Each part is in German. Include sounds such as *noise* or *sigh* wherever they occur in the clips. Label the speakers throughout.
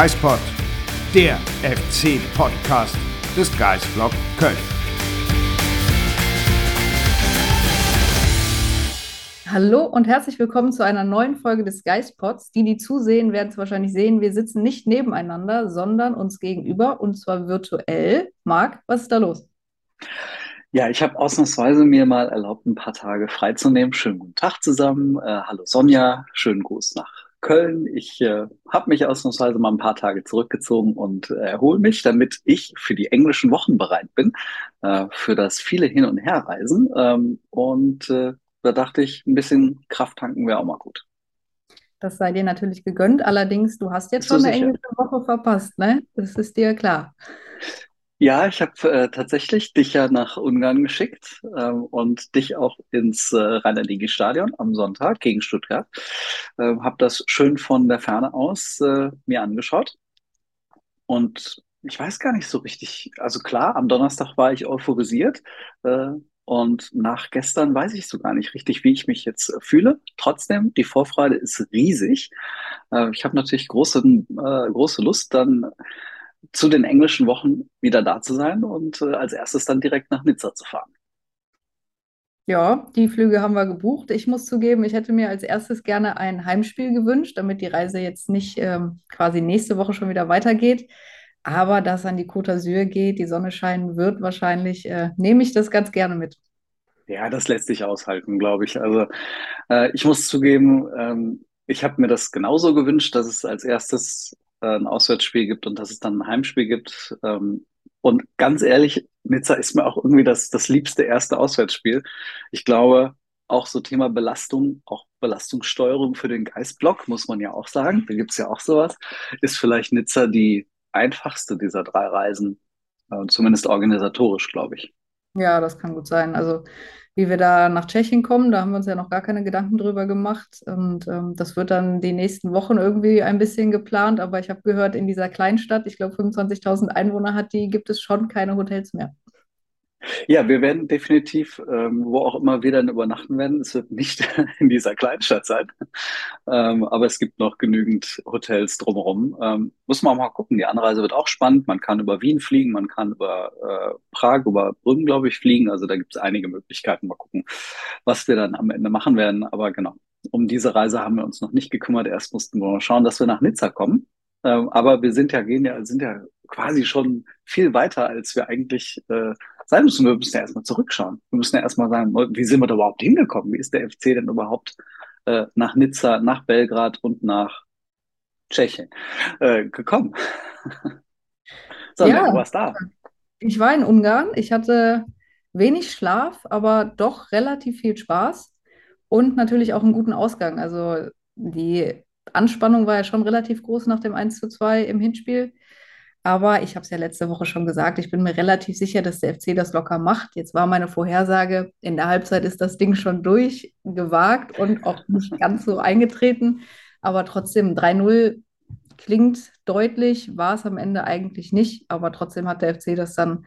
Speaker 1: Geispod, der FC-Podcast des Geistblog Köln.
Speaker 2: Hallo und herzlich willkommen zu einer neuen Folge des Geistpods. Die, die zusehen, werden es wahrscheinlich sehen. Wir sitzen nicht nebeneinander, sondern uns gegenüber und zwar virtuell. Marc, was ist da los?
Speaker 3: Ja, ich habe ausnahmsweise mir mal erlaubt, ein paar Tage freizunehmen. Schönen guten Tag zusammen. Äh, hallo Sonja, schönen Gruß nach Köln. Ich äh, habe mich ausnahmsweise mal ein paar Tage zurückgezogen und äh, erhole mich, damit ich für die englischen Wochen bereit bin, äh, für das viele Hin- und Herreisen. Ähm, und äh, da dachte ich, ein bisschen Kraft tanken wäre auch mal gut.
Speaker 2: Das sei dir natürlich gegönnt. Allerdings, du hast jetzt schon eine englische Woche verpasst, ne? Das ist dir klar.
Speaker 3: Ja, ich habe äh, tatsächlich dich ja nach Ungarn geschickt ähm, und dich auch ins äh, Rhein-Digi-Stadion am Sonntag gegen Stuttgart. Ähm, habe das schön von der Ferne aus äh, mir angeschaut. Und ich weiß gar nicht so richtig. Also klar, am Donnerstag war ich euphorisiert. Äh, und nach gestern weiß ich so gar nicht richtig, wie ich mich jetzt fühle. Trotzdem, die Vorfreude ist riesig. Äh, ich habe natürlich große, äh, große Lust, dann zu den englischen Wochen wieder da zu sein und äh, als erstes dann direkt nach Nizza zu fahren.
Speaker 2: Ja, die Flüge haben wir gebucht. Ich muss zugeben, ich hätte mir als erstes gerne ein Heimspiel gewünscht, damit die Reise jetzt nicht ähm, quasi nächste Woche schon wieder weitergeht. Aber da es an die Côte d'Azur geht, die Sonne scheinen wird wahrscheinlich, äh, nehme ich das ganz gerne mit.
Speaker 3: Ja, das lässt sich aushalten, glaube ich. Also äh, ich muss zugeben, ähm, ich habe mir das genauso gewünscht, dass es als erstes äh, ein Auswärtsspiel gibt und dass es dann ein Heimspiel gibt. Ähm, und ganz ehrlich, Nizza ist mir auch irgendwie das, das liebste erste Auswärtsspiel. Ich glaube, auch so Thema Belastung, auch Belastungssteuerung für den Geistblock, muss man ja auch sagen, da gibt es ja auch sowas, ist vielleicht Nizza die einfachste dieser drei Reisen, äh, zumindest organisatorisch, glaube ich.
Speaker 2: Ja, das kann gut sein. Also wie wir da nach Tschechien kommen. Da haben wir uns ja noch gar keine Gedanken drüber gemacht. Und ähm, das wird dann die nächsten Wochen irgendwie ein bisschen geplant. Aber ich habe gehört, in dieser Kleinstadt, ich glaube 25.000 Einwohner hat die, gibt es schon keine Hotels mehr. *laughs*
Speaker 3: Ja, wir werden definitiv, ähm, wo auch immer wir dann übernachten werden, es wird nicht *laughs* in dieser Kleinstadt sein, ähm, aber es gibt noch genügend Hotels drumherum. Ähm, muss man mal gucken. Die Anreise wird auch spannend. Man kann über Wien fliegen, man kann über äh, Prag, über Brünn, glaube ich, fliegen. Also da gibt es einige Möglichkeiten. Mal gucken, was wir dann am Ende machen werden. Aber genau, um diese Reise haben wir uns noch nicht gekümmert. Erst mussten wir mal schauen, dass wir nach Nizza kommen. Ähm, aber wir sind ja, gehen ja, sind ja quasi schon viel weiter, als wir eigentlich äh, sein müssen. Wir müssen ja erstmal zurückschauen. Wir müssen ja erstmal sagen, wie sind wir da überhaupt hingekommen? Wie ist der FC denn überhaupt äh, nach Nizza, nach Belgrad und nach Tschechien äh, gekommen? *laughs*
Speaker 2: Sondern ja, du warst da. Ich war in Ungarn. Ich hatte wenig Schlaf, aber doch relativ viel Spaß und natürlich auch einen guten Ausgang. Also die Anspannung war ja schon relativ groß nach dem 1 zu 2 im Hinspiel. Aber ich habe es ja letzte Woche schon gesagt, ich bin mir relativ sicher, dass der FC das locker macht. Jetzt war meine Vorhersage, in der Halbzeit ist das Ding schon durchgewagt und auch nicht ganz so eingetreten. Aber trotzdem 3-0 klingt deutlich, war es am Ende eigentlich nicht. Aber trotzdem hat der FC das dann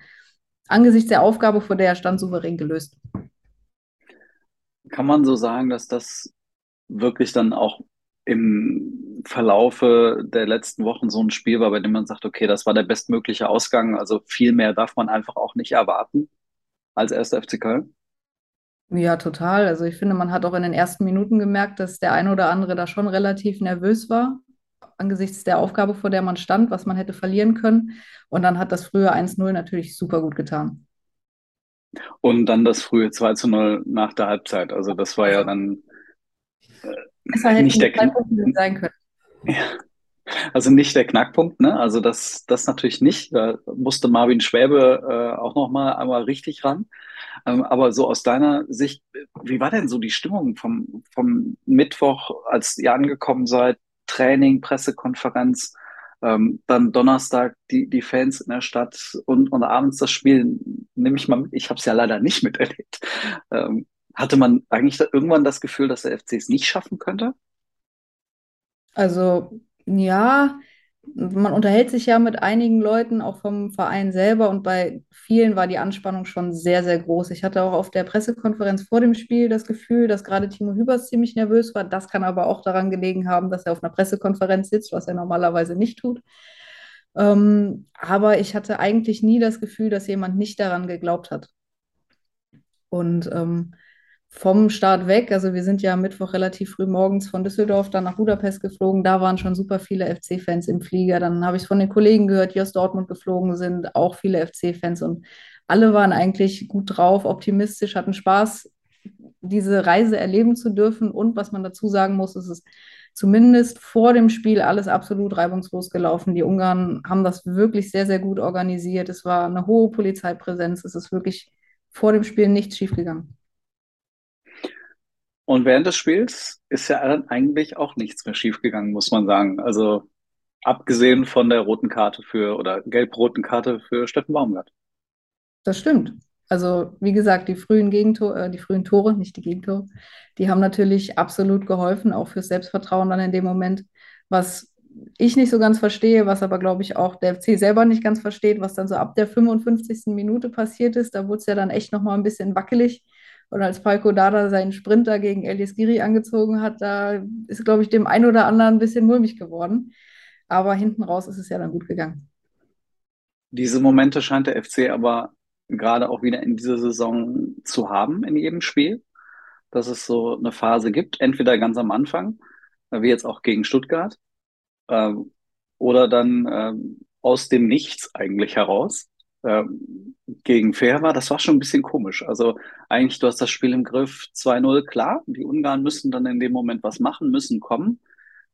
Speaker 2: angesichts der Aufgabe, vor der er stand, souverän gelöst.
Speaker 3: Kann man so sagen, dass das wirklich dann auch im Verlaufe der letzten Wochen so ein Spiel war, bei dem man sagt, okay, das war der bestmögliche Ausgang. Also viel mehr darf man einfach auch nicht erwarten als erster FC Köln.
Speaker 2: Ja, total. Also ich finde, man hat auch in den ersten Minuten gemerkt, dass der eine oder andere da schon relativ nervös war, angesichts der Aufgabe, vor der man stand, was man hätte verlieren können. Und dann hat das frühe 1-0 natürlich super gut getan.
Speaker 3: Und dann das frühe 2 0 nach der Halbzeit. Also das war ja dann
Speaker 2: äh, Besser nicht der Knackpunkt sein können.
Speaker 3: Ja. Also nicht der Knackpunkt, ne? Also das, das natürlich nicht. Da musste Marvin Schwäbe äh, auch noch mal einmal richtig ran. Ähm, aber so aus deiner Sicht, wie war denn so die Stimmung vom, vom Mittwoch, als ihr angekommen seid? Training, Pressekonferenz, ähm, dann Donnerstag die, die Fans in der Stadt und, und abends das Spiel, nehme ich mal mit. Ich habe es ja leider nicht *laughs* miterlebt. Ähm, hatte man eigentlich irgendwann das Gefühl, dass der FC es nicht schaffen könnte?
Speaker 2: Also ja, man unterhält sich ja mit einigen Leuten, auch vom Verein selber, und bei vielen war die Anspannung schon sehr, sehr groß. Ich hatte auch auf der Pressekonferenz vor dem Spiel das Gefühl, dass gerade Timo Hübers ziemlich nervös war. Das kann aber auch daran gelegen haben, dass er auf einer Pressekonferenz sitzt, was er normalerweise nicht tut. Ähm, aber ich hatte eigentlich nie das Gefühl, dass jemand nicht daran geglaubt hat. Und ähm, vom Start weg. Also wir sind ja am Mittwoch relativ früh morgens von Düsseldorf dann nach Budapest geflogen. Da waren schon super viele FC-Fans im Flieger. Dann habe ich von den Kollegen gehört, die aus Dortmund geflogen sind, auch viele FC-Fans. Und alle waren eigentlich gut drauf, optimistisch, hatten Spaß, diese Reise erleben zu dürfen. Und was man dazu sagen muss, ist es zumindest vor dem Spiel alles absolut reibungslos gelaufen. Die Ungarn haben das wirklich sehr, sehr gut organisiert. Es war eine hohe Polizeipräsenz. Es ist wirklich vor dem Spiel nichts schiefgegangen.
Speaker 3: Und während des Spiels ist ja dann eigentlich auch nichts mehr schiefgegangen, muss man sagen. Also abgesehen von der roten Karte für oder gelb-roten Karte für Steffen Baumgart.
Speaker 2: Das stimmt. Also wie gesagt, die frühen Gegentore, äh, die frühen Tore, nicht die Gegentore, die haben natürlich absolut geholfen, auch fürs Selbstvertrauen dann in dem Moment, was ich nicht so ganz verstehe, was aber glaube ich auch der FC selber nicht ganz versteht, was dann so ab der 55. Minute passiert ist. Da wurde es ja dann echt nochmal ein bisschen wackelig. Und als Falco Dada seinen Sprinter gegen Elias Giri angezogen hat, da ist, glaube ich, dem einen oder anderen ein bisschen mulmig geworden. Aber hinten raus ist es ja dann gut gegangen.
Speaker 3: Diese Momente scheint der FC aber gerade auch wieder in dieser Saison zu haben in jedem Spiel, dass es so eine Phase gibt, entweder ganz am Anfang, wie jetzt auch gegen Stuttgart, äh, oder dann äh, aus dem Nichts eigentlich heraus ähm, gegen Fair war, das war schon ein bisschen komisch. Also eigentlich, du hast das Spiel im Griff 2-0, klar. Die Ungarn müssen dann in dem Moment was machen, müssen kommen.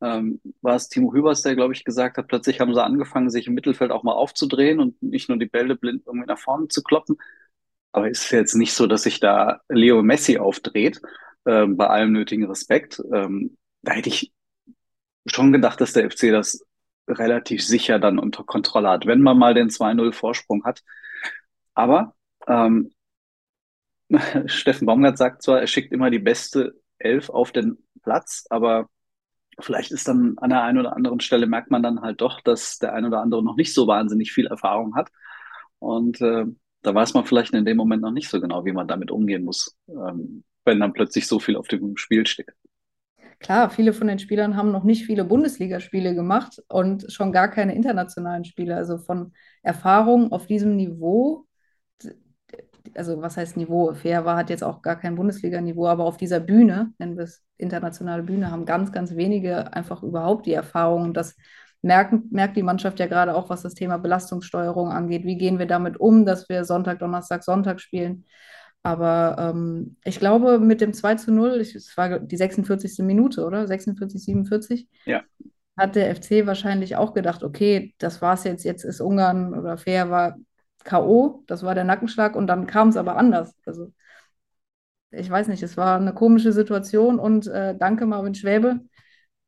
Speaker 3: Ähm, war es Timo Hübers, der, glaube ich, gesagt hat, plötzlich haben sie angefangen, sich im Mittelfeld auch mal aufzudrehen und nicht nur die Bälle blind irgendwie nach vorne zu kloppen. Aber es ist jetzt nicht so, dass sich da Leo Messi aufdreht, äh, bei allem nötigen Respekt. Ähm, da hätte ich schon gedacht, dass der FC das relativ sicher dann unter Kontrolle hat, wenn man mal den 2-0 Vorsprung hat. Aber ähm, *laughs* Steffen Baumgart sagt zwar, er schickt immer die beste Elf auf den Platz, aber vielleicht ist dann an der einen oder anderen Stelle merkt man dann halt doch, dass der ein oder andere noch nicht so wahnsinnig viel Erfahrung hat. Und äh, da weiß man vielleicht in dem Moment noch nicht so genau, wie man damit umgehen muss, ähm, wenn dann plötzlich so viel auf dem Spiel steht.
Speaker 2: Klar, viele von den Spielern haben noch nicht viele Bundesligaspiele gemacht und schon gar keine internationalen Spiele. Also von Erfahrung auf diesem Niveau, also was heißt Niveau? Fair war, hat jetzt auch gar kein Bundesliga-Niveau, aber auf dieser Bühne, nennen wir es internationale Bühne, haben ganz, ganz wenige einfach überhaupt die Erfahrung. Und das merkt, merkt die Mannschaft ja gerade auch, was das Thema Belastungssteuerung angeht. Wie gehen wir damit um, dass wir Sonntag, Donnerstag, Sonntag spielen? Aber ähm, ich glaube, mit dem 2 zu 0, es war die 46. Minute, oder? 46, 47.
Speaker 3: Ja.
Speaker 2: Hat der FC wahrscheinlich auch gedacht, okay, das war's jetzt, jetzt ist Ungarn oder Fair war K.O., das war der Nackenschlag und dann kam es aber anders. Also ich weiß nicht, es war eine komische Situation und äh, danke Marvin Schwäbe,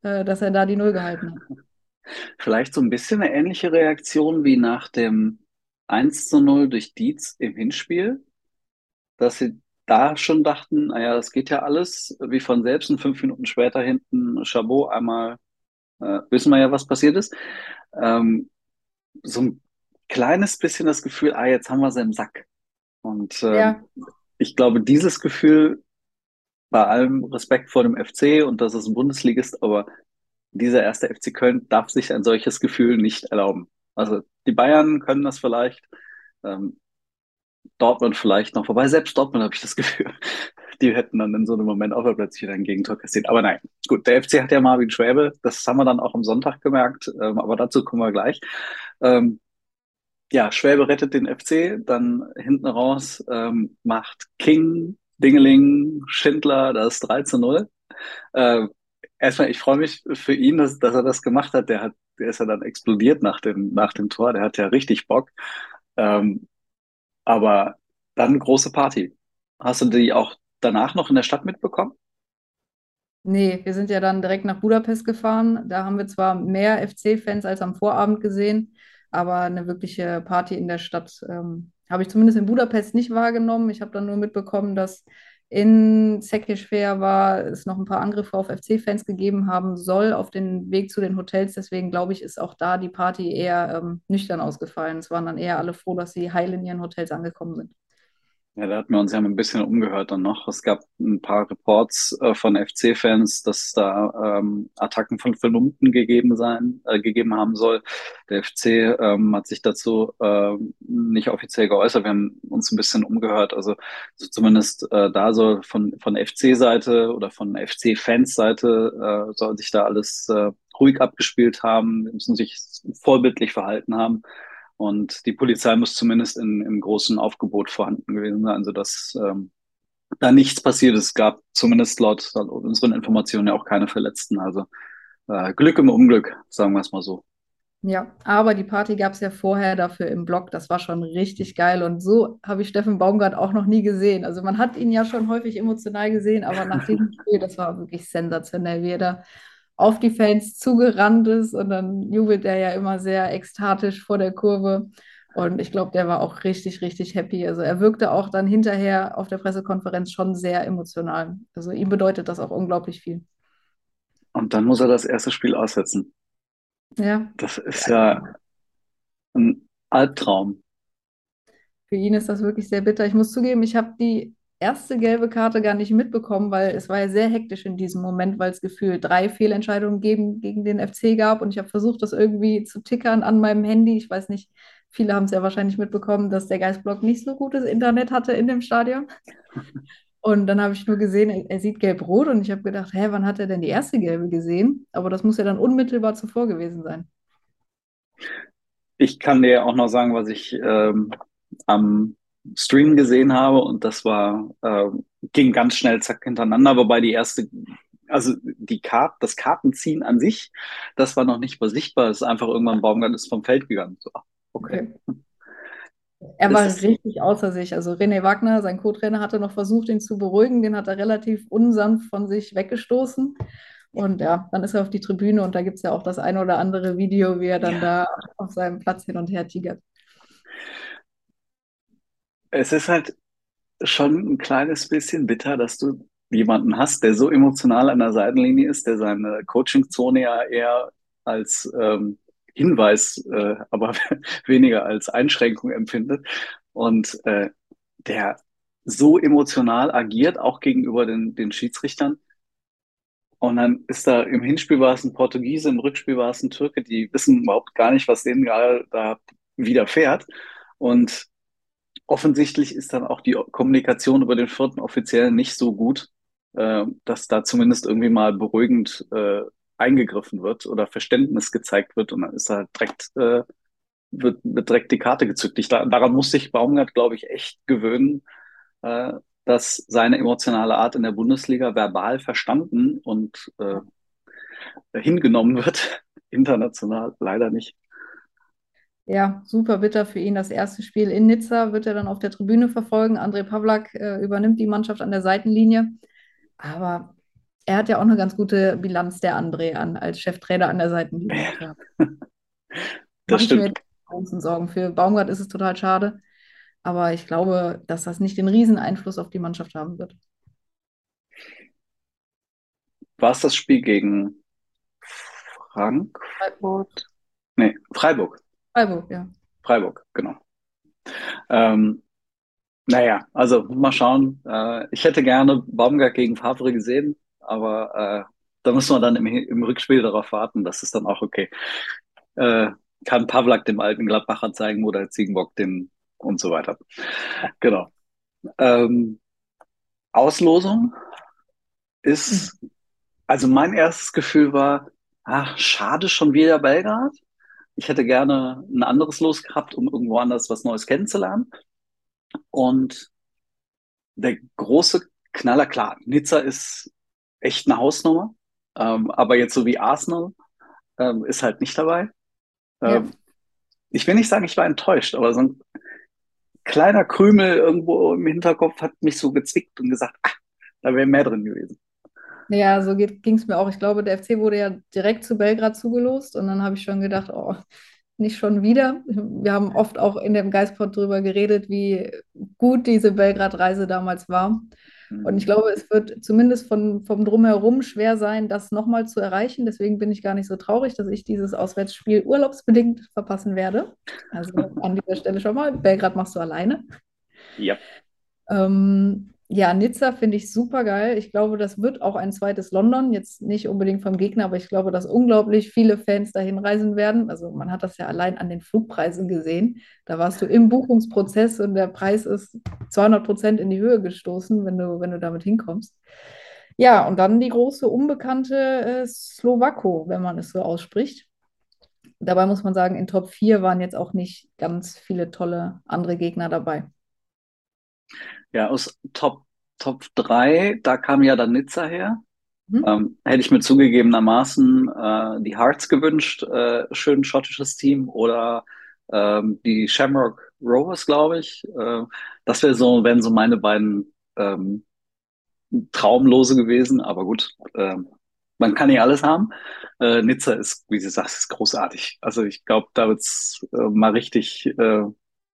Speaker 2: äh, dass er da die Null gehalten hat. *laughs*
Speaker 3: Vielleicht so ein bisschen eine ähnliche Reaktion wie nach dem 1 zu 0 durch Dietz im Hinspiel dass sie da schon dachten, naja, das geht ja alles wie von selbst und fünf Minuten später hinten Chabot einmal, äh, wissen wir ja, was passiert ist. Ähm, so ein kleines bisschen das Gefühl, ah, jetzt haben wir sie im Sack. Und äh, ja. ich glaube, dieses Gefühl, bei allem Respekt vor dem FC und dass es ein Bundesligist, aber dieser erste FC Köln darf sich ein solches Gefühl nicht erlauben. Also die Bayern können das vielleicht, ähm, Dortmund vielleicht noch, wobei selbst Dortmund habe ich das Gefühl, *laughs* die hätten dann in so einem Moment auch plötzlich wieder ein Gegentor kassiert. Aber nein, gut, der FC hat ja Marvin Schwäbe, das haben wir dann auch am Sonntag gemerkt, ähm, aber dazu kommen wir gleich. Ähm, ja, Schwäbe rettet den FC, dann hinten raus ähm, macht King, Dingeling, Schindler das 3 zu 0. Äh, erstmal, ich freue mich für ihn, dass, dass er das gemacht hat. Der hat, der ist ja dann explodiert nach dem, nach dem Tor. Der hat ja richtig Bock. Ähm, aber dann große Party. Hast du die auch danach noch in der Stadt mitbekommen?
Speaker 2: Nee, wir sind ja dann direkt nach Budapest gefahren. Da haben wir zwar mehr FC-Fans als am Vorabend gesehen, aber eine wirkliche Party in der Stadt ähm, habe ich zumindest in Budapest nicht wahrgenommen. Ich habe dann nur mitbekommen, dass In Sekeshver war es noch ein paar Angriffe auf FC-Fans gegeben haben soll auf den Weg zu den Hotels. Deswegen glaube ich, ist auch da die Party eher ähm, nüchtern ausgefallen. Es waren dann eher alle froh, dass sie heil in ihren Hotels angekommen sind.
Speaker 3: Ja, da hatten wir uns ja ein bisschen umgehört dann noch. Es gab ein paar Reports äh, von FC-Fans, dass da ähm, Attacken von Verlumpten gegeben sein, äh, gegeben haben soll. Der FC ähm, hat sich dazu äh, nicht offiziell geäußert. Wir haben uns ein bisschen umgehört. Also so zumindest äh, da soll von, von FC-Seite oder von FC-Fans-Seite äh, soll sich da alles äh, ruhig abgespielt haben, müssen sich vorbildlich verhalten haben. Und die Polizei muss zumindest in, im großen Aufgebot vorhanden gewesen sein, sodass ähm, da nichts passiert ist. Es gab zumindest laut, laut unseren Informationen ja auch keine Verletzten. Also äh, Glück im Unglück, sagen wir es mal so.
Speaker 2: Ja, aber die Party gab es ja vorher dafür im Blog. Das war schon richtig geil. Und so habe ich Steffen Baumgart auch noch nie gesehen. Also man hat ihn ja schon häufig emotional gesehen, aber nach diesem *laughs* Spiel, das war wirklich sensationell, wie er da auf die Fans zugerannt ist und dann jubelt er ja immer sehr ekstatisch vor der Kurve. Und ich glaube, der war auch richtig, richtig happy. Also er wirkte auch dann hinterher auf der Pressekonferenz schon sehr emotional. Also ihm bedeutet das auch unglaublich viel.
Speaker 3: Und dann muss er das erste Spiel aussetzen.
Speaker 2: Ja.
Speaker 3: Das ist ja ein Albtraum.
Speaker 2: Für ihn ist das wirklich sehr bitter. Ich muss zugeben, ich habe die erste gelbe Karte gar nicht mitbekommen, weil es war ja sehr hektisch in diesem Moment, weil es gefühlt drei Fehlentscheidungen gegen, gegen den FC gab und ich habe versucht, das irgendwie zu tickern an meinem Handy. Ich weiß nicht, viele haben es ja wahrscheinlich mitbekommen, dass der Geistblock nicht so gutes Internet hatte in dem Stadion. Und dann habe ich nur gesehen, er, sieht gelb-rot und ich habe gedacht, hä, wann hat er denn die erste gelbe gesehen? Aber das muss ja dann unmittelbar zuvor gewesen sein.
Speaker 3: Ich kann dir auch noch sagen, was ich ähm, am Stream gesehen habe und das war, äh, ging ganz schnell zack hintereinander, wobei die erste, also die Karte, das Kartenziehen an sich, das war noch nicht mal sichtbar, es ist einfach irgendwann Baumgart ist vom Feld gegangen. So, okay. okay. *laughs*
Speaker 2: Er war richtig außer sich. Also René Wagner, sein Co-Trainer, hatte noch versucht, ihn zu beruhigen. Den hat er relativ unsanft von sich weggestoßen. Und ja, dann ist er auf die Tribüne und da gibt es ja auch das eine oder andere Video, wie er dann ja. da auf seinem Platz hin und her tigert.
Speaker 3: Es ist halt schon ein kleines bisschen bitter, dass du jemanden hast, der so emotional an der Seitenlinie ist, der seine Coaching-Zone ja eher als ähm, Hinweis, äh, *laughs* aber weniger als Einschränkung empfindet und äh, der so emotional agiert, auch gegenüber den, den Schiedsrichtern. Und dann ist da im Hinspiel war es ein Portugiese, im Rückspiel war es ein Türke, die wissen überhaupt gar nicht, was denen gerade da widerfährt. Und offensichtlich ist dann auch die Kommunikation über den vierten Offiziellen nicht so gut, äh, dass da zumindest irgendwie mal beruhigend äh, eingegriffen wird oder Verständnis gezeigt wird und dann ist da direkt, äh, wird, wird direkt die Karte gezückt. Ich, da, daran musste sich Baumgart, glaube ich, echt gewöhnen, äh, dass seine emotionale Art in der Bundesliga verbal verstanden und äh, hingenommen wird, *laughs* international leider nicht.
Speaker 2: Ja, super bitter für ihn. Das erste Spiel in Nizza wird er dann auf der Tribüne verfolgen. André Pavlak äh, übernimmt die Mannschaft an der Seitenlinie. Aber er hat ja auch eine ganz gute Bilanz, der André, an, als Cheftrainer an der Seitenlinie. Ja. *laughs* das stimmt. Mir großen Sorgen. Für Baumgart ist es total schade. Aber ich glaube, dass das nicht den riesen Einfluss auf die Mannschaft haben wird.
Speaker 3: War es das Spiel gegen Frankfurt? Freiburg. Nee, Freiburg.
Speaker 2: Freiburg, ja.
Speaker 3: Freiburg, genau. Ähm, naja, also mal schauen. Äh, ich hätte gerne Baumgart gegen Favre gesehen, aber äh, da müssen wir dann im, im Rückspiel darauf warten. Das ist dann auch okay. Äh, kann Pavlak dem alten Gladbacher zeigen oder Ziegenbock dem und so weiter. Genau. Ähm, Auslosung ist, also mein erstes Gefühl war, ach, schade schon wieder Belgrad ich hätte gerne ein anderes Los gehabt, um irgendwo anders was Neues kennenzulernen. Und der große Knaller, klar, Nizza ist echt eine Hausnummer, ähm, aber jetzt so wie Arsenal ähm, ist halt nicht dabei. Ähm, ja. Ich will nicht sagen, ich war enttäuscht, aber so ein kleiner Krümel irgendwo im Hinterkopf hat mich so gezwickt und gesagt, ah, da wäre mehr drin gewesen.
Speaker 2: Ja, so ging es mir auch. Ich glaube, der FC wurde ja direkt zu Belgrad zugelost und dann habe ich schon gedacht, oh, nicht schon wieder. Wir haben oft auch in dem Geistpod drüber geredet, wie gut diese Belgrad-Reise damals war. Und ich glaube, es wird zumindest von, vom Drumherum schwer sein, das nochmal zu erreichen. Deswegen bin ich gar nicht so traurig, dass ich dieses Auswärtsspiel urlaubsbedingt verpassen werde. Also an dieser Stelle schon mal. Belgrad machst du alleine.
Speaker 3: Ja.
Speaker 2: Ähm, ja, Nizza finde ich super geil. Ich glaube, das wird auch ein zweites London. Jetzt nicht unbedingt vom Gegner, aber ich glaube, dass unglaublich viele Fans dahin reisen werden. Also man hat das ja allein an den Flugpreisen gesehen. Da warst du im Buchungsprozess und der Preis ist 200 Prozent in die Höhe gestoßen, wenn du, wenn du damit hinkommst. Ja, und dann die große unbekannte äh, Slowako, wenn man es so ausspricht. Dabei muss man sagen, in Top 4 waren jetzt auch nicht ganz viele tolle andere Gegner dabei.
Speaker 3: Ja, aus Top, Top 3, da kam ja dann Nizza her.
Speaker 2: Mhm.
Speaker 3: Ähm, hätte ich mir zugegebenermaßen äh, die Hearts gewünscht, äh, schön schottisches Team oder ähm, die Shamrock Rovers, glaube ich. Äh, das wäre so, wären so meine beiden ähm, Traumlose gewesen, aber gut, ähm, man kann nicht alles haben. Äh, Nizza ist, wie sie sagt, ist großartig. Also ich glaube, da wird's äh, mal richtig äh,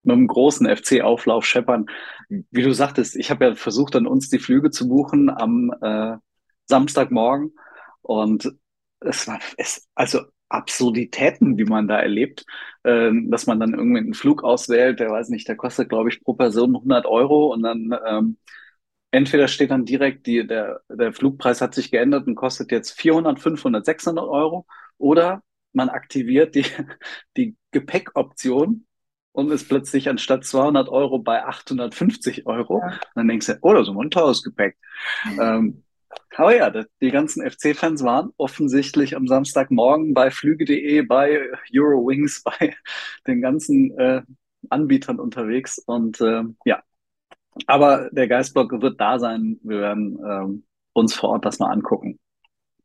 Speaker 3: mit einem großen FC-Auflauf scheppern. Wie du sagtest, ich habe ja versucht, an uns die Flüge zu buchen am äh, Samstagmorgen. Und es war es, also Absurditäten, die man da erlebt, äh, dass man dann irgendwie einen Flug auswählt, der weiß nicht, der kostet, glaube ich, pro Person 100 Euro. Und dann ähm, entweder steht dann direkt, die, der, der Flugpreis hat sich geändert und kostet jetzt 400, 500, 600 Euro. Oder man aktiviert die, *laughs* die Gepäckoption und ist plötzlich anstatt 200 Euro bei 850 Euro. Ja. dann denkst du, oh, das ist immer ein teures Gepäck. ähm, aber ja, die ganzen FC-Fans waren offensichtlich am Samstagmorgen bei Flüge.de, bei Eurowings, *laughs* bei den ganzen äh, Anbietern unterwegs. Und äh, ja, aber der Geistblock wird da sein. Wir werden ähm, uns vor Ort das mal angucken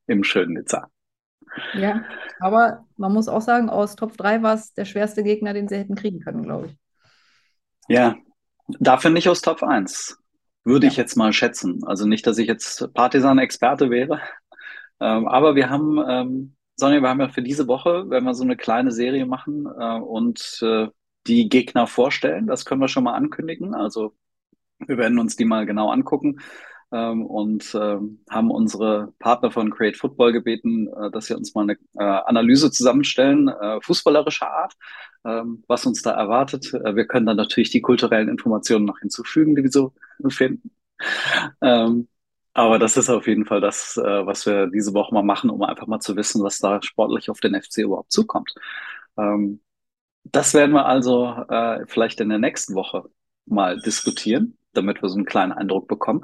Speaker 3: im schönen Nizza.
Speaker 2: Ja, aber man muss auch sagen, aus Top 3 war es der schwerste Gegner, den sie hätten kriegen können, glaube ich.
Speaker 3: Ja, dafür nicht aus Top 1. Würde ja. ich jetzt mal schätzen. Also nicht, dass ich jetzt Partisan-Experte wäre. Ähm, aber wir haben, ähm, Sonja, wir haben ja für diese Woche, wenn wir so eine kleine Serie machen äh, und äh, die Gegner vorstellen, das können wir schon mal ankündigen. Also wir werden uns die mal genau angucken ähm, und ähm, haben unsere Partner von Create Football gebeten, äh, dass sie uns mal eine äh, Analyse zusammenstellen, äh, fußballerischer Art, ähm, was uns da erwartet. Äh, wir können dann natürlich die kulturellen Informationen noch hinzufügen, die wir so finden. Ähm, aber das ist auf jeden Fall das, äh, was wir diese Woche mal machen, um einfach mal zu wissen, was da sportlich auf den FC überhaupt zukommt. Ähm, das werden wir also äh, vielleicht in der nächsten Woche mal diskutieren damit wir so einen kleinen Eindruck bekommen.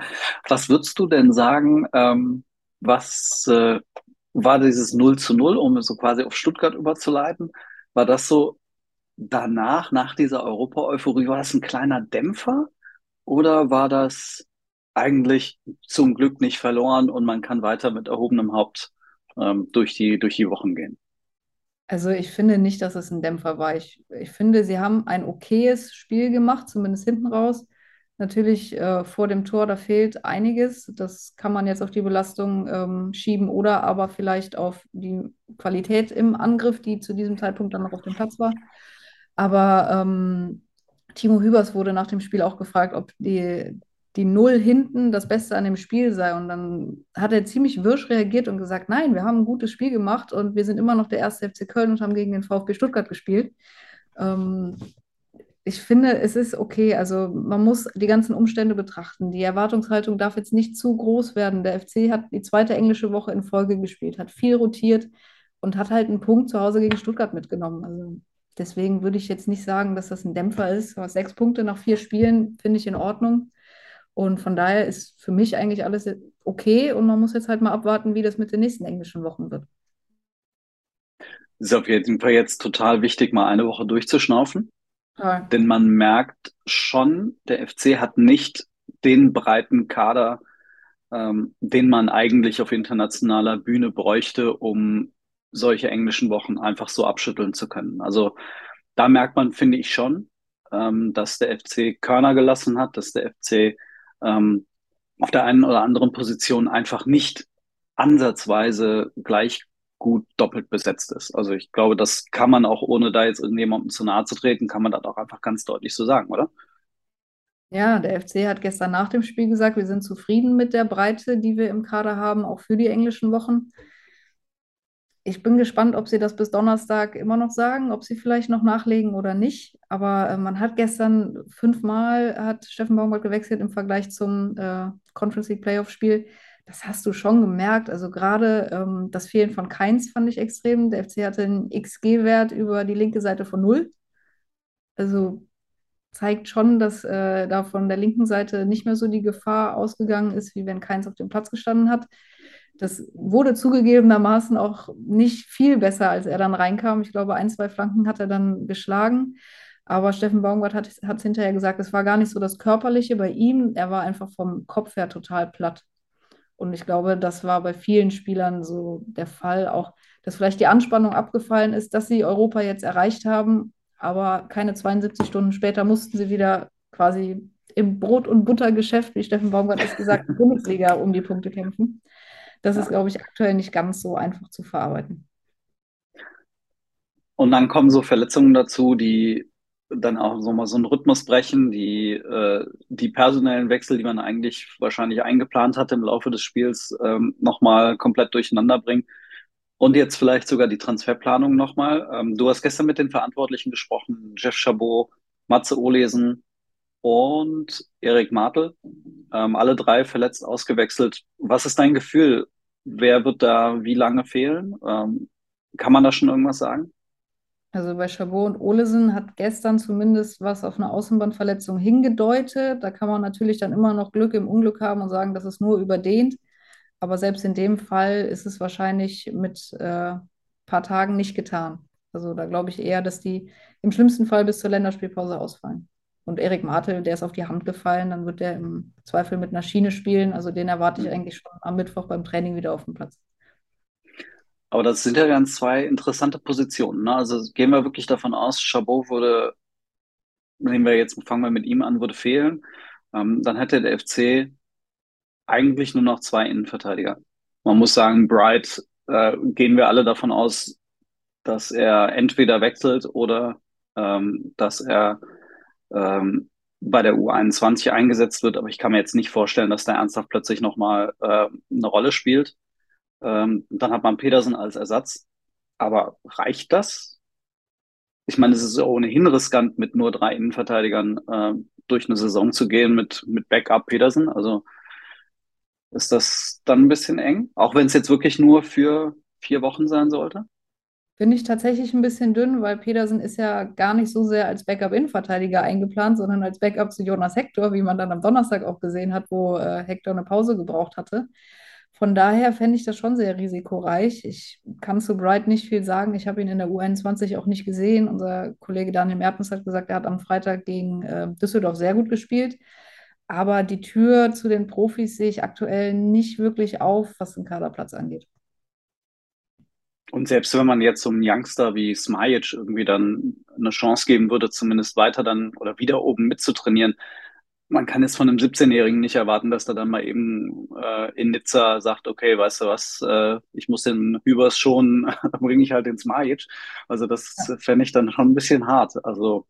Speaker 3: Was würdest du denn sagen, ähm, was äh, war dieses 0 zu 0, um so quasi auf Stuttgart überzuleiten? War das so danach, nach dieser Europa-Euphorie, war das ein kleiner Dämpfer oder war das eigentlich zum Glück nicht verloren und man kann weiter mit erhobenem Haupt ähm, durch, die, durch die Wochen gehen?
Speaker 2: Also ich finde nicht, dass es ein Dämpfer war. Ich, ich finde, sie haben ein okayes Spiel gemacht, zumindest hinten raus. Natürlich äh, vor dem Tor, da fehlt einiges. Das kann man jetzt auf die Belastung ähm, schieben oder aber vielleicht auf die Qualität im Angriff, die zu diesem Zeitpunkt dann noch auf dem Platz war. Aber ähm, Timo Hübers wurde nach dem Spiel auch gefragt, ob die, die Null hinten das Beste an dem Spiel sei. Und dann hat er ziemlich wirsch reagiert und gesagt, nein, wir haben ein gutes Spiel gemacht und wir sind immer noch der erste FC Köln und haben gegen den VfB Stuttgart gespielt. Ähm, ich finde, es ist okay. Also man muss die ganzen Umstände betrachten. Die Erwartungshaltung darf jetzt nicht zu groß werden. Der FC hat die zweite englische Woche in Folge gespielt, hat viel rotiert und hat halt einen Punkt zu Hause gegen Stuttgart mitgenommen. Also deswegen würde ich jetzt nicht sagen, dass das ein Dämpfer ist. Aber sechs Punkte nach vier Spielen finde ich in Ordnung. Und von daher ist für mich eigentlich alles okay und man muss jetzt halt mal abwarten, wie das mit den nächsten englischen Wochen wird.
Speaker 3: Es ist auf jeden Fall jetzt total wichtig, mal eine Woche durchzuschnaufen. Ja. Denn man merkt schon, der FC hat nicht den breiten Kader, ähm, den man eigentlich auf internationaler Bühne bräuchte, um solche englischen Wochen einfach so abschütteln zu können. Also da merkt man, finde ich schon, ähm, dass der FC Körner gelassen hat, dass der FC ähm, auf der einen oder anderen Position einfach nicht ansatzweise gleich gut doppelt besetzt ist. Also ich glaube, das kann man auch, ohne da jetzt irgendjemandem zu nahe zu treten, kann man das auch einfach ganz deutlich so sagen, oder?
Speaker 2: Ja, der FC hat gestern nach dem Spiel gesagt, wir sind zufrieden mit der Breite, die wir im Kader haben, auch für die englischen Wochen. Ich bin gespannt, ob sie das bis Donnerstag immer noch sagen, ob sie vielleicht noch nachlegen oder nicht. Aber äh, man hat gestern fünfmal hat Steffen Baumgart gewechselt im Vergleich zum äh, Conference League Playoff-Spiel. Das hast du schon gemerkt. Also gerade ähm, das Fehlen von Keins fand ich extrem. Der FC hatte einen XG-Wert über die linke Seite von null. Also zeigt schon, dass äh, da von der linken Seite nicht mehr so die Gefahr ausgegangen ist, wie wenn Keins auf dem Platz gestanden hat. Das wurde zugegebenermaßen auch nicht viel besser, als er dann reinkam. Ich glaube, ein, zwei Flanken hat er dann geschlagen. Aber Steffen Baumgart hat es hinterher gesagt, es war gar nicht so das Körperliche bei ihm. Er war einfach vom Kopf her total platt. Und ich glaube, das war bei vielen Spielern so der Fall. Auch, dass vielleicht die Anspannung abgefallen ist, dass sie Europa jetzt erreicht haben. Aber keine 72 Stunden später mussten sie wieder quasi im Brot- und Buttergeschäft, wie Steffen Baumgart es gesagt hat, *laughs* Bundesliga um die Punkte kämpfen. Das ist, glaube ich, aktuell nicht ganz so einfach zu verarbeiten.
Speaker 3: Und dann kommen so Verletzungen dazu, die dann auch so mal so einen Rhythmus brechen, die, äh, die personellen Wechsel, die man eigentlich wahrscheinlich eingeplant hatte im Laufe des Spiels, ähm, nochmal komplett durcheinander bringen. Und jetzt vielleicht sogar die Transferplanung nochmal. Ähm, du hast gestern mit den Verantwortlichen gesprochen, Jeff Chabot, Matze Ohlesen und Erik Martel. Ähm, alle drei verletzt ausgewechselt. Was ist dein Gefühl? Wer wird da wie lange fehlen? Ähm, kann man da schon irgendwas sagen?
Speaker 2: Also bei Chabot und Olesen hat gestern zumindest was auf eine Außenbandverletzung hingedeutet. Da kann man natürlich dann immer noch Glück im Unglück haben und sagen, das ist nur überdehnt. Aber selbst in dem Fall ist es wahrscheinlich mit äh, paar Tagen nicht getan. Also da glaube ich eher, dass die im schlimmsten Fall bis zur Länderspielpause ausfallen. Und Erik Martel, der ist auf die Hand gefallen, dann wird der im Zweifel mit einer Schiene spielen. Also den erwarte ich eigentlich schon am Mittwoch beim Training wieder auf dem Platz.
Speaker 3: Aber das sind ja ganz zwei interessante Positionen. Ne? Also gehen wir wirklich davon aus, Chabot würde, nehmen wir jetzt, fangen wir mit ihm an, würde fehlen. Ähm, dann hätte der FC eigentlich nur noch zwei Innenverteidiger. Man muss sagen, Bright äh, gehen wir alle davon aus, dass er entweder wechselt oder ähm, dass er ähm, bei der U21 eingesetzt wird. Aber ich kann mir jetzt nicht vorstellen, dass der ernsthaft plötzlich nochmal äh, eine Rolle spielt. Ähm, dann hat man Petersen als Ersatz. Aber reicht das? Ich meine, es ist ohnehin riskant, mit nur drei Innenverteidigern äh, durch eine Saison zu gehen mit, mit Backup Petersen. Also ist das dann ein bisschen eng, auch wenn es jetzt wirklich nur für vier Wochen sein sollte?
Speaker 2: Finde ich tatsächlich ein bisschen dünn, weil Petersen ist ja gar nicht so sehr als Backup-Innenverteidiger eingeplant, sondern als Backup zu Jonas Hector, wie man dann am Donnerstag auch gesehen hat, wo äh, Hector eine Pause gebraucht hatte. Von daher fände ich das schon sehr risikoreich. Ich kann zu Bright nicht viel sagen. Ich habe ihn in der U21 auch nicht gesehen. Unser Kollege Daniel Mertens hat gesagt, er hat am Freitag gegen äh, Düsseldorf sehr gut gespielt. Aber die Tür zu den Profis sehe ich aktuell nicht wirklich auf, was den Kaderplatz angeht.
Speaker 3: Und selbst wenn man jetzt so einem Youngster wie Smajic irgendwie dann eine Chance geben würde, zumindest weiter dann oder wieder oben mitzutrainieren, man kann jetzt von einem 17-Jährigen nicht erwarten, dass er dann mal eben äh, in Nizza sagt, okay, weißt du was, äh, ich muss den Hübers schon, *laughs* dann bringe ich halt den Smajic. Also das ja. fände ich dann schon ein bisschen hart. Also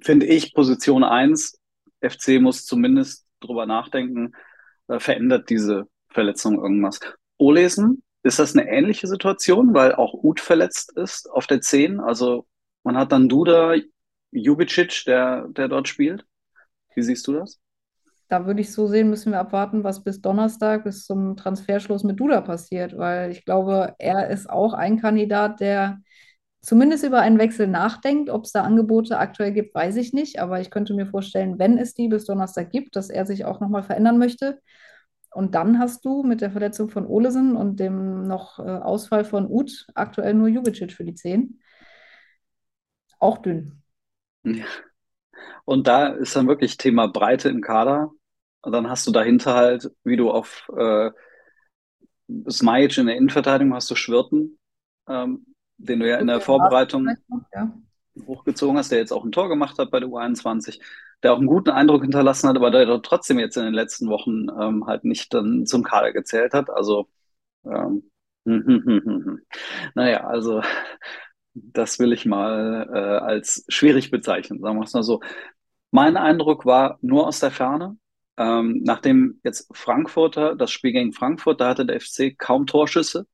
Speaker 3: finde ich Position 1, FC muss zumindest drüber nachdenken, äh, verändert diese Verletzung irgendwas. Olesen, ist das eine ähnliche Situation, weil auch Uth verletzt ist auf der 10? Also man hat dann Duda, Jubicic, der, der dort spielt. Wie siehst du das?
Speaker 2: Da würde ich so sehen, müssen wir abwarten, was bis Donnerstag, bis zum Transferschluss mit Duda passiert, weil ich glaube, er ist auch ein Kandidat, der zumindest über einen Wechsel nachdenkt. Ob es da Angebote aktuell gibt, weiß ich nicht, aber ich könnte mir vorstellen, wenn es die bis Donnerstag gibt, dass er sich auch nochmal verändern möchte. Und dann hast du mit der Verletzung von Olesen und dem noch äh, Ausfall von Uth aktuell nur Jubicic für die 10. Auch dünn.
Speaker 3: Ja. Und da ist dann wirklich Thema Breite im Kader. Und dann hast du dahinter halt, wie du auf äh, Smajic in der Innenverteidigung hast du Schwirten, ähm, den du ja in der Vorbereitung ja. Hochgezogen hast, der jetzt auch ein Tor gemacht hat bei der U21, der auch einen guten Eindruck hinterlassen hat, aber der trotzdem jetzt in den letzten Wochen ähm, halt nicht dann zum Kader gezählt hat. Also ähm, *laughs* naja, also das will ich mal äh, als schwierig bezeichnen, sagen wir es mal so. Mein Eindruck war nur aus der Ferne. Ähm, nachdem jetzt Frankfurter, das Spiel gegen Frankfurt, da hatte der FC kaum Torschüsse.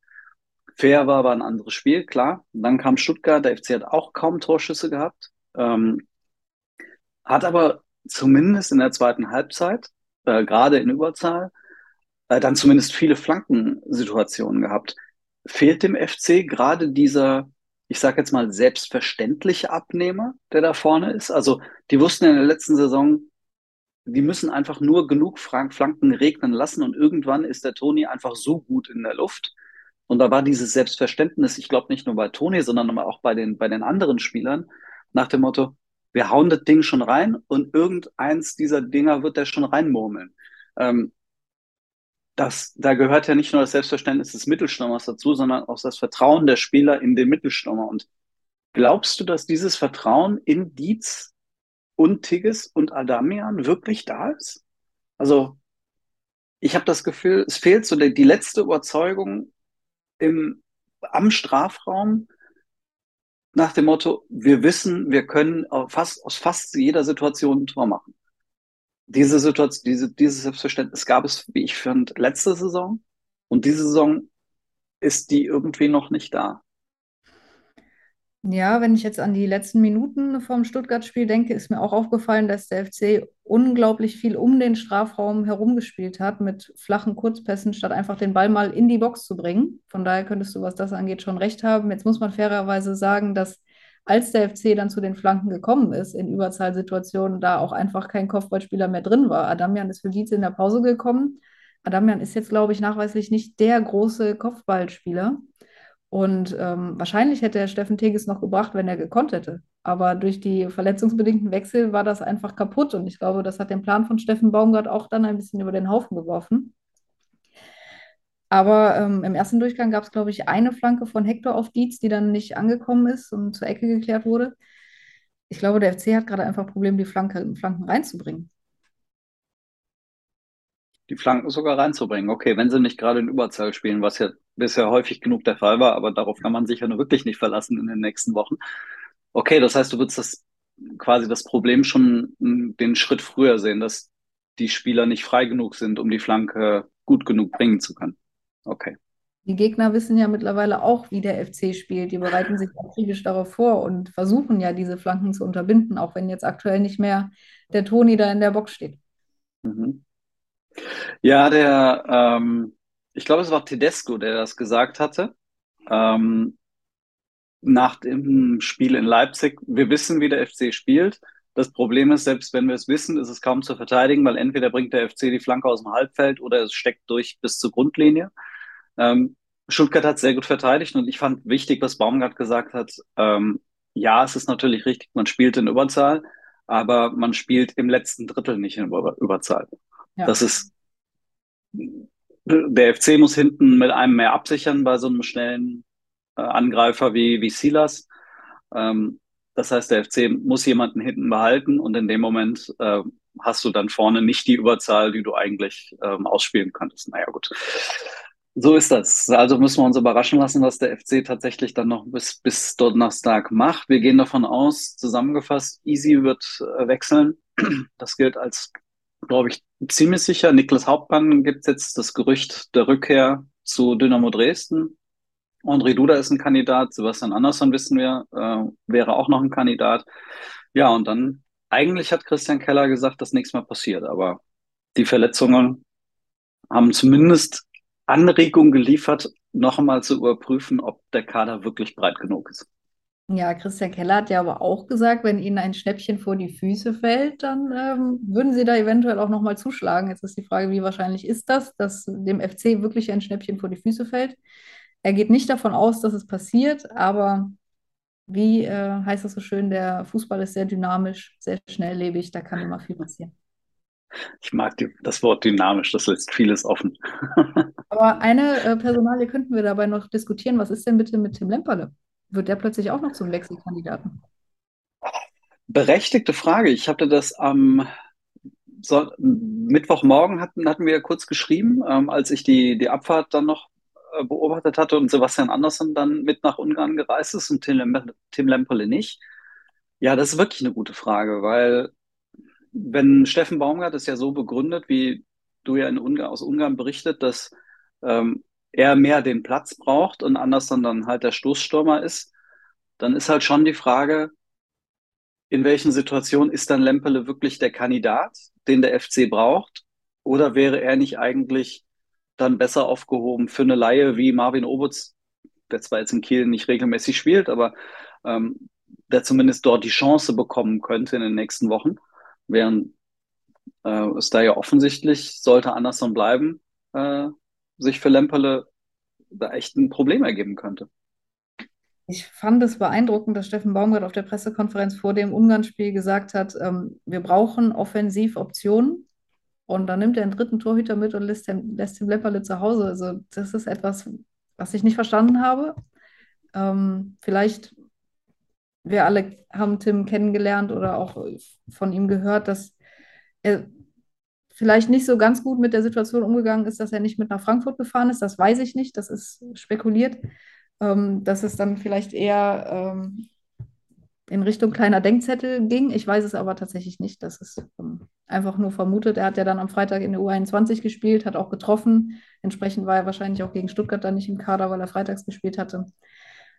Speaker 3: Fair war aber ein anderes Spiel, klar. Und dann kam Stuttgart, der FC hat auch kaum Torschüsse gehabt. Ähm, hat aber zumindest in der zweiten Halbzeit, äh, gerade in Überzahl, äh, dann zumindest viele Flankensituationen gehabt. Fehlt dem FC gerade dieser, ich sage jetzt mal, selbstverständliche Abnehmer, der da vorne ist? Also die wussten in der letzten Saison, die müssen einfach nur genug Flanken regnen lassen und irgendwann ist der Toni einfach so gut in der Luft. Und da war dieses Selbstverständnis, ich glaube nicht nur bei Toni, sondern auch bei den, bei den anderen Spielern, nach dem Motto, wir hauen das Ding schon rein und irgendeins dieser Dinger wird der schon reinmurmeln. Ähm, das, da gehört ja nicht nur das Selbstverständnis des Mittelstürmers dazu, sondern auch das Vertrauen der Spieler in den Mittelstürmer. Und glaubst du, dass dieses Vertrauen in Dietz und Tigges und Adamian wirklich da ist? Also, ich habe das Gefühl, es fehlt so die, die letzte Überzeugung im, am Strafraum nach dem Motto, wir wissen, wir können fast, aus fast jeder Situation ein Tor machen diese Situation, diese, dieses Selbstverständnis gab es, wie ich finde, letzte Saison. Und diese Saison ist die irgendwie noch nicht da.
Speaker 2: Ja, wenn ich jetzt an die letzten Minuten vom Stuttgart-Spiel denke, ist mir auch aufgefallen, dass der FC unglaublich viel um den Strafraum herumgespielt hat mit flachen Kurzpässen, statt einfach den Ball mal in die Box zu bringen. Von daher könntest du, was das angeht, schon recht haben. Jetzt muss man fairerweise sagen, dass als der FC dann zu den Flanken gekommen ist, in Überzahlsituationen, da auch einfach kein Kopfballspieler mehr drin war. Adamian ist für Dietz in der Pause gekommen. Adamian ist jetzt, glaube ich, nachweislich nicht der große Kopfballspieler. Und ähm, wahrscheinlich hätte er Steffen Teges noch gebracht, wenn er gekonnt hätte. Aber durch die verletzungsbedingten Wechsel war das einfach kaputt. Und ich glaube, das hat den Plan von Steffen Baumgart auch dann ein bisschen über den Haufen geworfen. Aber ähm, im ersten Durchgang gab es, glaube ich, eine Flanke von Hector auf Dietz, die dann nicht angekommen ist und zur Ecke geklärt wurde. Ich glaube, der FC hat gerade einfach Probleme, die Flanke, Flanken reinzubringen.
Speaker 3: Die Flanken sogar reinzubringen. Okay, wenn sie nicht gerade in Überzahl spielen, was ja bisher häufig genug der Fall war, aber darauf kann man sich ja nur wirklich nicht verlassen in den nächsten Wochen. Okay, das heißt, du würdest das quasi das Problem schon den Schritt früher sehen, dass die Spieler nicht frei genug sind, um die Flanke gut genug bringen zu können. Okay.
Speaker 2: Die Gegner wissen ja mittlerweile auch, wie der FC spielt. Die bereiten sich kritisch darauf vor und versuchen ja, diese Flanken zu unterbinden, auch wenn jetzt aktuell nicht mehr der Toni da in der Box steht.
Speaker 3: Mhm. Ja, der, ähm, ich glaube, es war Tedesco, der das gesagt hatte. Ähm, nach dem Spiel in Leipzig. Wir wissen, wie der FC spielt. Das Problem ist, selbst wenn wir es wissen, ist es kaum zu verteidigen, weil entweder bringt der FC die Flanke aus dem Halbfeld oder es steckt durch bis zur Grundlinie. Ähm, Stuttgart hat sehr gut verteidigt und ich fand wichtig, was Baumgart gesagt hat. Ähm, ja, es ist natürlich richtig, man spielt in Überzahl, aber man spielt im letzten Drittel nicht in Über Überzahl. Ja. Das ist, der FC muss hinten mit einem mehr absichern bei so einem schnellen äh, Angreifer wie, wie Silas. Ähm, das heißt, der FC muss jemanden hinten behalten und in dem Moment äh, hast du dann vorne nicht die Überzahl, die du eigentlich ähm, ausspielen könntest. Naja, gut. So ist das. Also müssen wir uns überraschen lassen, was der FC tatsächlich dann noch bis, bis Donnerstag macht. Wir gehen davon aus, zusammengefasst, Easy wird äh, wechseln. Das gilt als, glaube ich, ziemlich sicher. Niklas Hauptmann gibt es jetzt das Gerücht der Rückkehr zu Dynamo Dresden. André Duda ist ein Kandidat, Sebastian Andersson wissen wir, äh, wäre auch noch ein Kandidat. Ja, und dann, eigentlich hat Christian Keller gesagt, dass nichts mehr passiert, aber die Verletzungen haben zumindest Anregung geliefert, noch einmal zu überprüfen, ob der Kader wirklich breit genug ist.
Speaker 2: Ja, Christian Keller hat ja aber auch gesagt, wenn Ihnen ein Schnäppchen vor die Füße fällt, dann ähm, würden Sie da eventuell auch nochmal zuschlagen. Jetzt ist die Frage, wie wahrscheinlich ist das, dass dem FC wirklich ein Schnäppchen vor die Füße fällt. Er geht nicht davon aus, dass es passiert, aber wie äh, heißt das so schön, der Fußball ist sehr dynamisch, sehr schnelllebig, da kann immer viel passieren.
Speaker 3: Ich mag die, das Wort dynamisch, das lässt vieles offen. *laughs*
Speaker 2: Aber eine äh, Personalie könnten wir dabei noch diskutieren. Was ist denn bitte mit Tim Lemperle? Wird der plötzlich auch noch zum Wechselkandidaten?
Speaker 3: Berechtigte Frage. Ich hatte das am so, Mittwochmorgen hatten, hatten wir kurz geschrieben, ähm, als ich die, die Abfahrt dann noch äh, beobachtet hatte und Sebastian Andersson dann mit nach Ungarn gereist ist und Tim, Tim Lemperle nicht. Ja, das ist wirklich eine gute Frage, weil wenn Steffen Baumgart ist ja so begründet, wie du ja in Ungarn, aus Ungarn berichtet, dass ähm, er mehr den Platz braucht und Anderson dann halt der Stoßstürmer ist, dann ist halt schon die Frage, in welchen Situationen ist dann Lempele wirklich der Kandidat, den der FC braucht? Oder wäre er nicht eigentlich dann besser aufgehoben für eine Laie wie Marvin Obutz, der zwar jetzt in Kiel nicht regelmäßig spielt, aber ähm, der zumindest dort die Chance bekommen könnte in den nächsten Wochen, während äh, es da ja offensichtlich, sollte Anderson bleiben, äh, sich für Lempele da echt ein Problem ergeben könnte.
Speaker 2: Ich fand es beeindruckend, dass Steffen Baumgart auf der Pressekonferenz vor dem Ungarn-Spiel gesagt hat, ähm, wir brauchen Offensivoptionen. Und dann nimmt er einen dritten Torhüter mit und lässt den, lässt den Lepperle zu Hause. Also das ist etwas, was ich nicht verstanden habe. Ähm, vielleicht, wir alle haben Tim kennengelernt oder auch von ihm gehört, dass er vielleicht nicht so ganz gut mit der Situation umgegangen ist, dass er nicht mit nach Frankfurt gefahren ist. Das weiß ich nicht, das ist spekuliert ähm, dass es dann vielleicht eher ähm, in Richtung kleiner Denkzettel ging. Ich weiß es aber tatsächlich nicht. Das ist ähm, einfach nur vermutet. Er hat ja dann am Freitag in der U21 gespielt, hat auch getroffen. Entsprechend war er wahrscheinlich auch gegen Stuttgart dann nicht im Kader, weil er freitags gespielt hatte.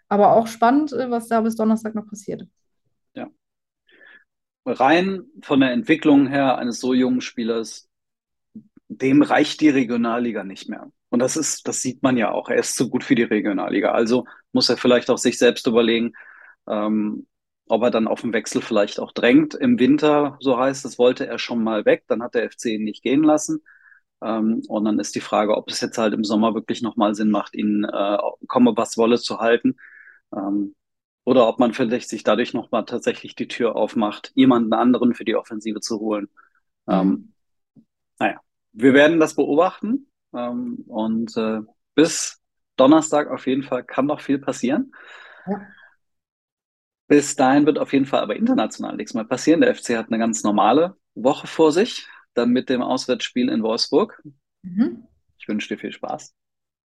Speaker 2: Aber auch spannend, äh, was da bis Donnerstag noch passiert.
Speaker 3: Ja. Rein von der Entwicklung her eines so jungen Spielers, dem reicht die Regionalliga nicht mehr. Und das ist, das sieht man ja auch. Er ist zu gut für die Regionalliga. Also muss er vielleicht auch sich selbst überlegen, ähm, ob er dann auf den Wechsel vielleicht auch drängt. Im Winter, so heißt es, wollte er schon mal weg. Dann hat der FC ihn nicht gehen lassen. Ähm, und dann ist die Frage, ob es jetzt halt im Sommer wirklich nochmal Sinn macht, ihn äh, komme was wolle zu halten. Ähm, oder ob man vielleicht sich dadurch nochmal tatsächlich die Tür aufmacht, jemanden anderen für die Offensive zu holen. Mhm. Ähm, naja, wir werden das beobachten. Ähm, und äh, bis Donnerstag auf jeden Fall kann noch viel passieren. Ja. Bis dahin wird auf jeden Fall aber international nichts mehr passieren. Der FC hat eine ganz normale Woche vor sich, dann mit dem Auswärtsspiel in Wolfsburg. Mhm. Ich wünsche dir viel Spaß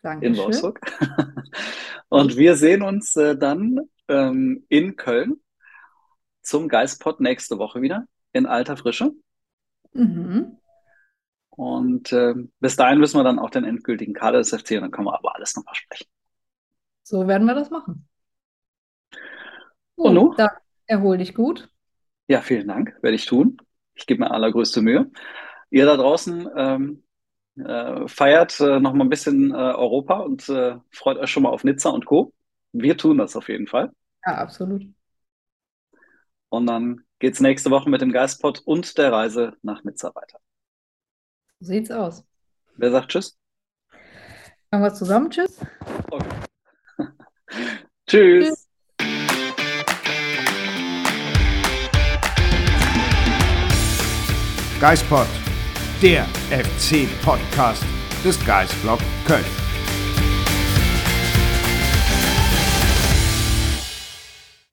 Speaker 2: Dankeschön.
Speaker 3: in Wolfsburg. *laughs* Und wir sehen uns äh, dann ähm, in Köln zum Geistpot nächste Woche wieder in alter Frische. Mhm. Und äh, bis dahin müssen wir dann auch den endgültigen Kader des FC und dann können wir aber alles nochmal sprechen.
Speaker 2: So werden wir das machen.
Speaker 3: Gut, und nun?
Speaker 2: Dann erhol dich gut.
Speaker 3: Ja, vielen Dank, werde ich tun. Ich gebe mir allergrößte Mühe. Ihr da draußen ähm, äh, feiert äh, noch mal ein bisschen äh, Europa und äh, freut euch schon mal auf Nizza und Co. Wir tun das auf jeden Fall.
Speaker 2: Ja, absolut.
Speaker 3: Und dann geht es nächste Woche mit dem Geistpot und der Reise nach Nizza weiter.
Speaker 2: So sieht's aus.
Speaker 3: Wer sagt Tschüss?
Speaker 2: Machen wir zusammen Tschüss?
Speaker 3: Okay. *laughs* tschüss. tschüss.
Speaker 1: Geispod, der FC-Podcast des Geisblog Köln.